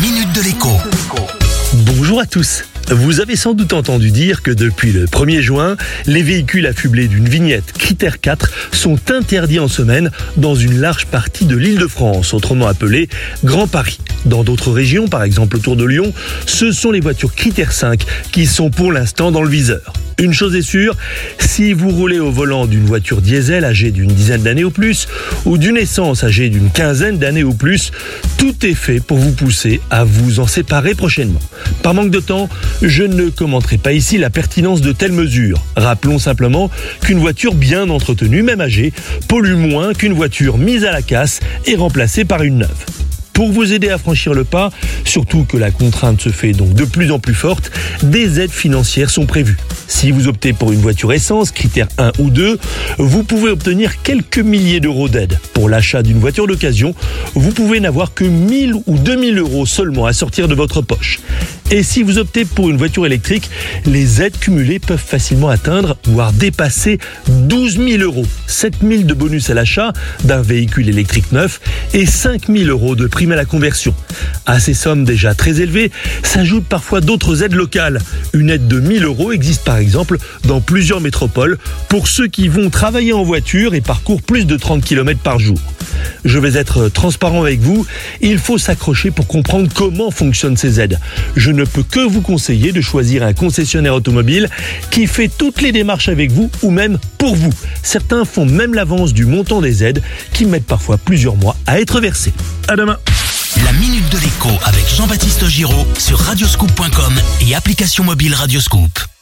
minute de l'écho. Bonjour à tous. Vous avez sans doute entendu dire que depuis le 1er juin, les véhicules affublés d'une vignette critère 4 sont interdits en semaine dans une large partie de l'île de France, autrement appelée Grand Paris. Dans d'autres régions, par exemple autour de Lyon, ce sont les voitures critère 5 qui sont pour l'instant dans le viseur. Une chose est sûre, si vous roulez au volant d'une voiture diesel âgée d'une dizaine d'années ou plus, ou d'une essence âgée d'une quinzaine d'années ou plus, tout est fait pour vous pousser à vous en séparer prochainement. Par manque de temps, je ne commenterai pas ici la pertinence de telles mesures. Rappelons simplement qu'une voiture bien entretenue, même âgée, pollue moins qu'une voiture mise à la casse et remplacée par une neuve. Pour vous aider à franchir le pas, surtout que la contrainte se fait donc de plus en plus forte, des aides financières sont prévues. Si vous optez pour une voiture essence, critère 1 ou 2, vous pouvez obtenir quelques milliers d'euros d'aide. Pour l'achat d'une voiture d'occasion, vous pouvez n'avoir que 1000 ou 2000 euros seulement à sortir de votre poche. Et si vous optez pour une voiture électrique, les aides cumulées peuvent facilement atteindre, voire dépasser 12 000 euros. 7 000 de bonus à l'achat d'un véhicule électrique neuf et 5 000 euros de prime à la conversion. À ces sommes déjà très élevées s'ajoutent parfois d'autres aides locales. Une aide de 1000 euros existe par exemple dans plusieurs métropoles pour ceux qui vont travailler en voiture et parcourent plus de 30 km par jour. Je vais être transparent avec vous. Il faut s'accrocher pour comprendre comment fonctionnent ces aides. Je ne peux que vous conseiller de choisir un concessionnaire automobile qui fait toutes les démarches avec vous ou même pour vous. Certains font même l'avance du montant des aides qui mettent parfois plusieurs mois à être versés. À demain. La minute de l'écho avec Jean-Baptiste Giraud sur radioscoop.com et application mobile Radioscoop.